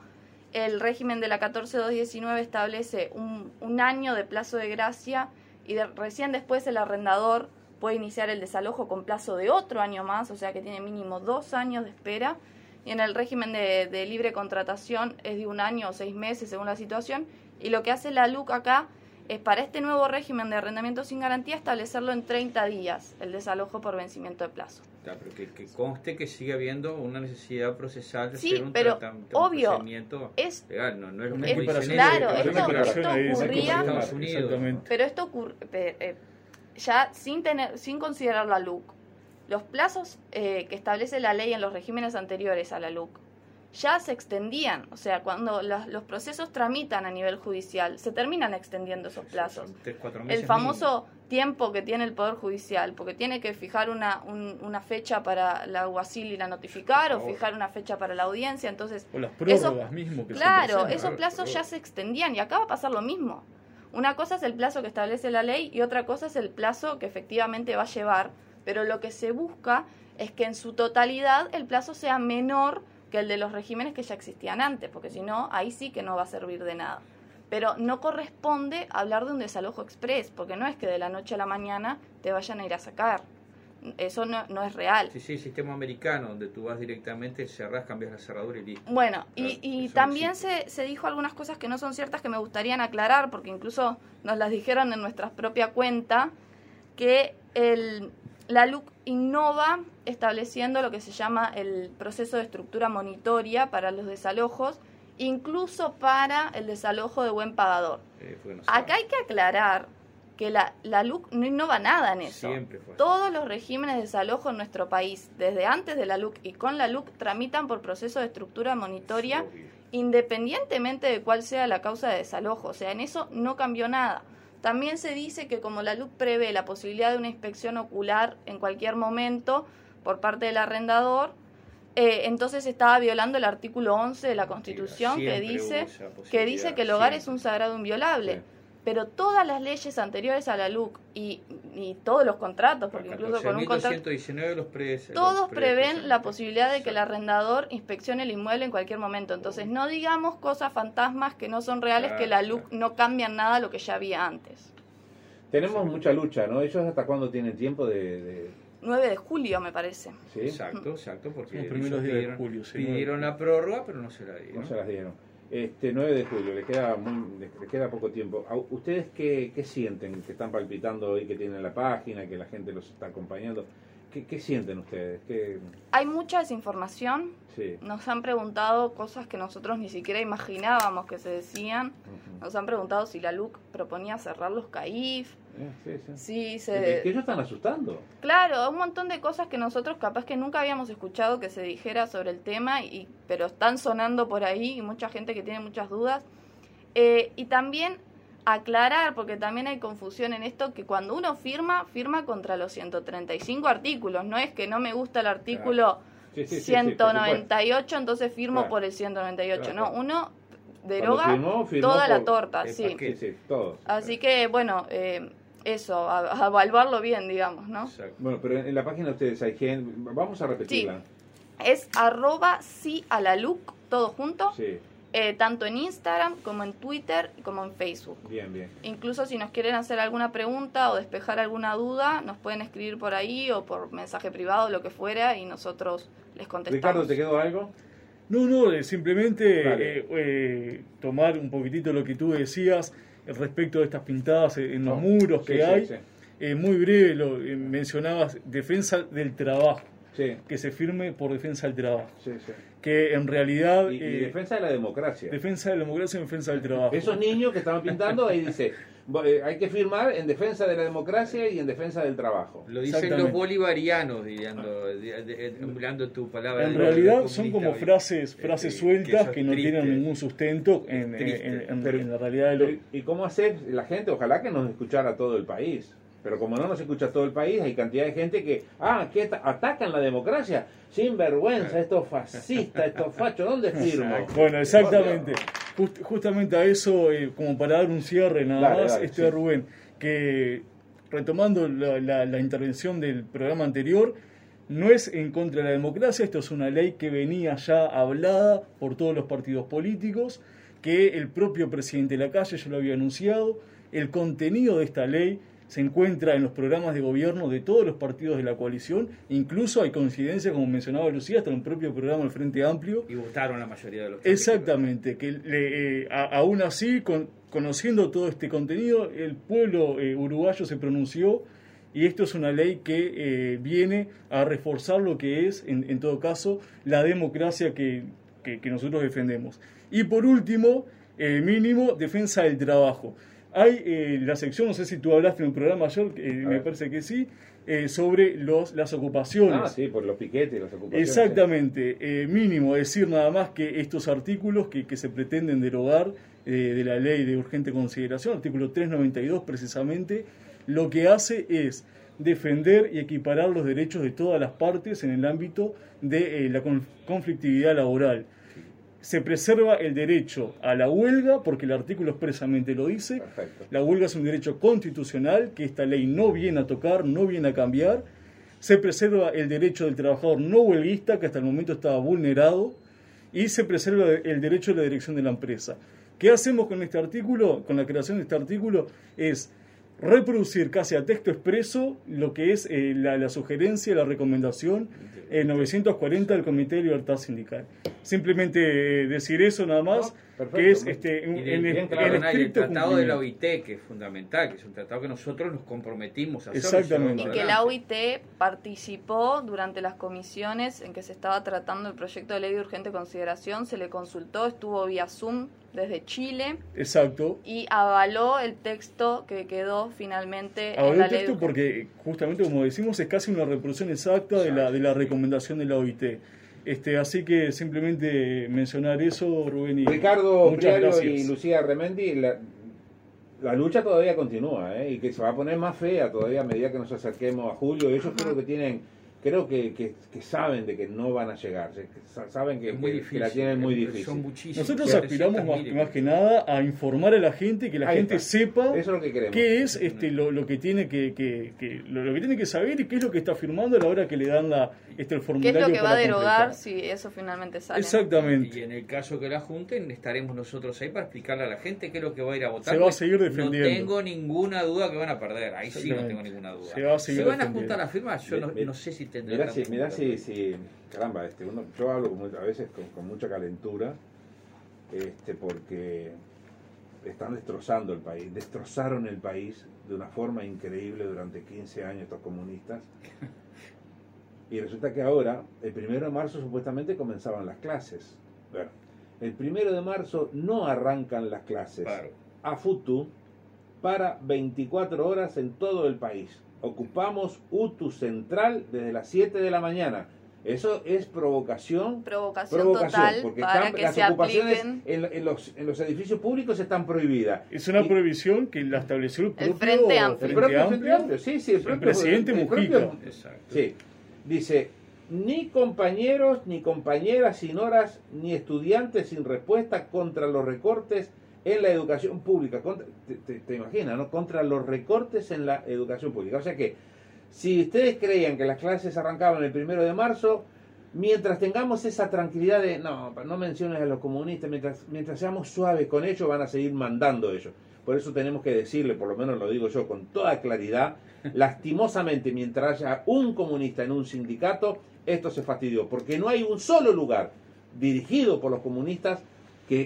Speaker 1: el régimen de la 14219 establece un, un año de plazo de gracia y recién después el arrendador puede iniciar el desalojo con plazo de otro año más, o sea que tiene mínimo dos años de espera. Y en el régimen de, de libre contratación es de un año o seis meses según la situación. Y lo que hace la LUC acá es para este nuevo régimen de arrendamiento sin garantía establecerlo en 30 días, el desalojo por vencimiento de plazo.
Speaker 3: Claro, pero que, conste que sigue habiendo una necesidad procesal de
Speaker 1: sí,
Speaker 3: hacer un,
Speaker 1: pero obvio,
Speaker 3: procedimiento
Speaker 1: es,
Speaker 3: legal, no, no es lo
Speaker 1: que Claro, esto, esto ocurría, pero esto ocurre, eh, ya sin, tener, sin considerar la LUC. Los plazos eh, que establece la ley en los regímenes anteriores a la LUC ya se extendían, o sea, cuando los, procesos tramitan a nivel judicial, se terminan extendiendo esos plazos. el famoso tiempo que tiene el Poder Judicial, porque tiene que fijar una, una fecha para la alguacil ir a notificar o fijar una fecha para la audiencia, entonces...
Speaker 4: O las prórrogas mismo que
Speaker 1: Claro, esos plazos ya se extendían y acá va a pasar lo mismo. Una cosa es el plazo que establece la ley y otra cosa es el plazo que efectivamente va a llevar, pero lo que se busca es que en su totalidad el plazo sea menor que el de los regímenes que ya existían antes, porque si no, ahí sí que no va a servir de nada. Pero no corresponde hablar de un desalojo express, porque no es que de la noche a la mañana te vayan a ir a sacar. Eso no, no es real.
Speaker 3: Sí, sí, sistema americano, donde tú vas directamente, cerrás, cambias la cerradura y listo.
Speaker 1: Bueno, y, y también se, se dijo algunas cosas que no son ciertas que me gustarían aclarar, porque incluso nos las dijeron en nuestra propia cuenta, que el, la LUC innova estableciendo lo que se llama el proceso de estructura monitoria para los desalojos, incluso para el desalojo de buen pagador. Eh, Acá hay que aclarar que la, la LUC no innova nada en eso. Todos los regímenes de desalojo en nuestro país, desde antes de la LUC y con la LUC, tramitan por proceso de estructura monitoria independientemente de cuál sea la causa de desalojo. O sea, en eso no cambió nada. También se dice que como la LUC prevé la posibilidad de una inspección ocular en cualquier momento por parte del arrendador, eh, entonces estaba violando el artículo 11 de la Constitución que dice que dice que el hogar es un sagrado inviolable pero todas las leyes anteriores a la LUC y, y todos los contratos, porque incluso con un contrato...
Speaker 3: Los
Speaker 1: todos prevén la posibilidad de que el arrendador inspeccione el inmueble en cualquier momento. Entonces, no digamos cosas fantasmas que no son reales, que la LUC no cambian nada lo que ya había antes.
Speaker 2: Tenemos mucha lucha, ¿no? ¿Ellos hasta cuándo tienen tiempo de...?
Speaker 1: 9 de julio, me parece.
Speaker 3: ¿Sí? Exacto, exacto, porque
Speaker 4: los primeros días de julio.
Speaker 3: pidieron la prórroga, pero no se la dieron.
Speaker 2: No se las dieron. Este 9 de julio, le queda, le queda poco tiempo. ¿Ustedes qué, qué, sienten? Que están palpitando hoy, que tienen la página, que la gente los está acompañando. ¿Qué, qué sienten ustedes? ¿Qué...
Speaker 1: Hay mucha desinformación. Sí. Nos han preguntado cosas que nosotros ni siquiera imaginábamos que se decían. Nos han preguntado si la LUC proponía cerrar los CAIF,
Speaker 2: Sí,
Speaker 1: sí.
Speaker 2: se... que ellos están asustando.
Speaker 1: Claro, un montón de cosas que nosotros capaz que nunca habíamos escuchado que se dijera sobre el tema, y, pero están sonando por ahí y mucha gente que tiene muchas dudas. Eh, y también aclarar, porque también hay confusión en esto, que cuando uno firma, firma contra los 135 artículos. No es que no me gusta el artículo 198, entonces firmo por el 198. no, uno deroga toda la torta, sí. Así que, bueno, eh, eso, a, evaluarlo bien, digamos, ¿no?
Speaker 2: Bueno, pero en la página de ustedes hay gente, vamos a repetirla.
Speaker 1: Es arroba sí a la look, todo junto. Eh, tanto en Instagram como en Twitter como en Facebook.
Speaker 2: Bien, bien.
Speaker 1: Incluso si nos quieren hacer alguna pregunta o despejar alguna duda, nos pueden escribir por ahí o por mensaje privado, lo que fuera, y nosotros les contestamos.
Speaker 2: Ricardo, ¿te quedó algo?
Speaker 4: No, no, simplemente eh, eh, tomar un poquitito lo que tú decías respecto de estas pintadas en los muros que hay. Eh, muy breve, lo mencionabas, defensa del trabajo. Que se firme por defensa del trabajo. Que en realidad.
Speaker 2: Y, defensa de la democracia.
Speaker 4: Defensa de la democracia y defensa del trabajo.
Speaker 2: Esos niños que estaban pintando, ahí dice: eh, hay que firmar en defensa de la democracia y en defensa del trabajo.
Speaker 3: Lo dicen los bolivarianos, empleando tu palabra.
Speaker 4: En realidad son como frases este, frases sueltas que, no tienen ningún sustento en, la realidad de
Speaker 2: ¿Y cómo hacer la gente? Ojalá que nos escuchara todo el país. Pero como no nos escucha todo el país, hay cantidad de gente que, ah, que atacan la democracia, sin vergüenza, estos fascistas, estos fachos, ¿dónde firmo?
Speaker 4: Bueno, exactamente. Justamente a eso, eh, como para dar un cierre nada más, este Rubén, que retomando la, la intervención del programa anterior, no es en contra de la democracia, esto es una ley que venía ya hablada por todos los partidos políticos, que el propio presidente de la calle ya lo había anunciado, el contenido de esta ley se encuentra en los programas de gobierno de todos los partidos de la coalición, incluso hay coincidencia, como mencionaba Lucía, hasta en el propio programa del Frente Amplio.
Speaker 3: Y votaron la mayoría de los
Speaker 4: Exactamente, que eh, aún así, conociendo todo este contenido, el pueblo eh, uruguayo se pronunció y esto es una ley que eh, viene a reforzar lo que es, en, todo caso, la democracia que, nosotros defendemos. Y por último, mínimo, defensa del trabajo. Hay eh, la sección, no sé si tú hablaste en un programa ayer, eh, me parece que sí, eh, sobre los, las ocupaciones.
Speaker 2: Ah, sí, por los piquetes, las ocupaciones.
Speaker 4: Exactamente, mínimo decir nada más que estos artículos que, que se pretenden derogar de la ley de urgente consideración, artículo 392 precisamente, lo que hace es defender y equiparar los derechos de todas las partes en el ámbito de la conflictividad laboral se preserva el derecho a la huelga, porque el artículo expresamente lo dice. La huelga es un derecho constitucional que esta ley no viene a tocar, no viene a cambiar. Se preserva el derecho del trabajador no huelguista, que hasta el momento estaba vulnerado. Y se preserva el derecho de la dirección de la empresa. ¿Qué hacemos con este artículo? Con la creación de este artículo es reproducir casi a texto expreso lo que es eh, la, sugerencia, la recomendación 940 del Comité de Libertad Sindical. Simplemente eh, decir eso nada más, que es este,
Speaker 3: en, el, tratado de la OIT, que es fundamental, que es un tratado que nosotros nos comprometimos a hacer.
Speaker 1: Exactamente. Y que la OIT participó durante las comisiones en que se estaba tratando el proyecto de ley de urgente consideración, se le consultó, estuvo vía Zoom desde Chile.
Speaker 4: Exacto.
Speaker 1: Y avaló el texto que quedó finalmente
Speaker 4: en la el texto porque justamente como decimos es casi una reproducción exacta de la de la recomendación de la OIT. Este, así que simplemente mencionar eso, Rubén y
Speaker 2: Ricardo y Lucía Remendi, la, la lucha todavía continúa, ¿eh? y que se va a poner más fea todavía a medida que nos acerquemos a julio. Ellos creo que tienen creo que, que, saben de que no van a llegar, saben que, la tienen muy difícil.
Speaker 4: Nosotros aspiramos más, que nada a informar a la gente, que la gente sepa qué es este, lo, lo que tiene que, que, lo, que tiene que saber y qué es lo que está firmando a la hora que le dan la, este, el formulario.
Speaker 1: ¿Qué es lo que va a derogar si eso finalmente sale?
Speaker 4: Exactamente.
Speaker 3: Y en el caso que la junten, estaremos nosotros ahí para explicarle a la gente qué es lo que va a ir a votar.
Speaker 4: Se va a seguir defendiendo.
Speaker 3: No tengo ninguna duda que van a perder, ahí sí no tengo ninguna duda. Se va a seguir van a juntar las firmas, yo no, no sé si
Speaker 2: Mirá si, mirá si, si, caramba, este, uno, yo hablo a veces con, mucha calentura, este, porque están destrozando el país, destrozaron el país de una forma increíble durante 15 años estos comunistas. Y resulta que ahora, el primero de marzo supuestamente comenzaban las clases. Bueno, el primero de marzo no arrancan las clases a FUTU para 24 horas en todo el país ocupamos UTU Central desde las 7 de la mañana. Eso es provocación.
Speaker 1: Provocación, total
Speaker 2: porque
Speaker 1: para que
Speaker 2: las ocupaciones en, los, en los edificios públicos están prohibidas.
Speaker 4: Es una prohibición que la estableció el propio
Speaker 1: Frente Amplio.
Speaker 2: El propio Frente Amplio, sí, sí, el, propio,
Speaker 4: presidente Mujica.
Speaker 2: Sí, dice, ni compañeros, ni compañeras sin horas, ni estudiantes sin respuesta contra los recortes en la educación pública, te, imaginas, ¿no? Contra los recortes en la educación pública. O sea que, si ustedes creían que las clases arrancaban el primero de marzo, mientras tengamos esa tranquilidad de, no, no menciones a los comunistas, mientras, mientras seamos suaves con ellos, van a seguir mandando ellos. Por eso tenemos que decirle, por lo menos lo digo yo con toda claridad, lastimosamente mientras haya un comunista en un sindicato, esto se fastidió, porque no hay un solo lugar dirigido por los comunistas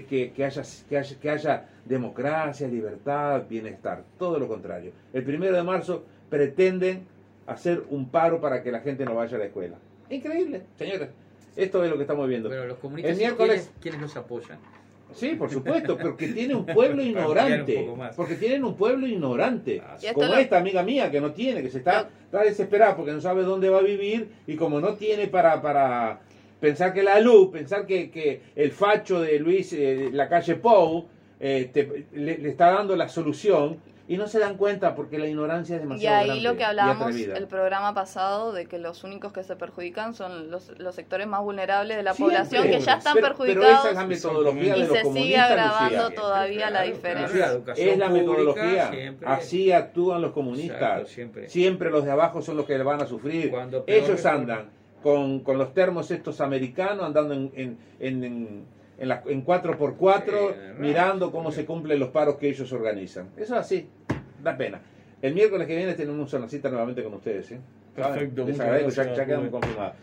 Speaker 2: que, que, haya, que, haya, que haya democracia, libertad, bienestar. Todo lo contrario. El primero de marzo pretenden hacer un paro para que la gente no vaya a la escuela. Increíble, señores. Esto es lo que estamos viendo.
Speaker 3: Pero los comunistas, el miércoles, ¿quiénes, los apoyan?
Speaker 2: Sí, por supuesto, porque tiene un pueblo ignorante. Porque tienen un pueblo ignorante. Ah, como esta amiga mía que no tiene, que se está, está desesperada porque no sabe dónde va a vivir y como no tiene para, para, pensar que la luz, pensar que, que el facho de Luis, eh, la calle Pou, eh, le, está dando la solución, y no se dan cuenta porque la ignorancia es
Speaker 1: Y
Speaker 2: demasiado
Speaker 1: ahí
Speaker 2: grande
Speaker 1: lo que
Speaker 2: y
Speaker 1: hablábamos el programa pasado de que los únicos que se perjudican son los, los sectores más vulnerables de la
Speaker 2: Siempre.
Speaker 1: población que ya están
Speaker 2: pero,
Speaker 1: perjudicados
Speaker 2: Pero esa es la metodología
Speaker 1: y
Speaker 2: de los
Speaker 1: se sigue agravando
Speaker 2: Lucía.
Speaker 1: todavía la
Speaker 3: Claro,
Speaker 1: diferencia.
Speaker 3: claro, la educación
Speaker 2: Es la metodología.
Speaker 3: siempre-
Speaker 2: Así actúan los comunistas.
Speaker 3: Exacto, siempre.
Speaker 2: siempre. los de abajo son los que van a sufrir. Ellos andan con, con los termos estos americanos, andando en, en, en, en, en la- en 4x4,
Speaker 3: Eh,
Speaker 2: mirando cómo
Speaker 3: sí.
Speaker 2: se cumplen los paros que ellos organizan. Eso es así. Da pena. El miércoles que viene tenemos una cita nuevamente con ustedes. ¿sí?
Speaker 4: Perfecto,
Speaker 2: Les
Speaker 4: muchas
Speaker 2: agradezco, ya,
Speaker 4: gracias,
Speaker 2: ya quedamos
Speaker 4: Rubén.
Speaker 2: confirmados.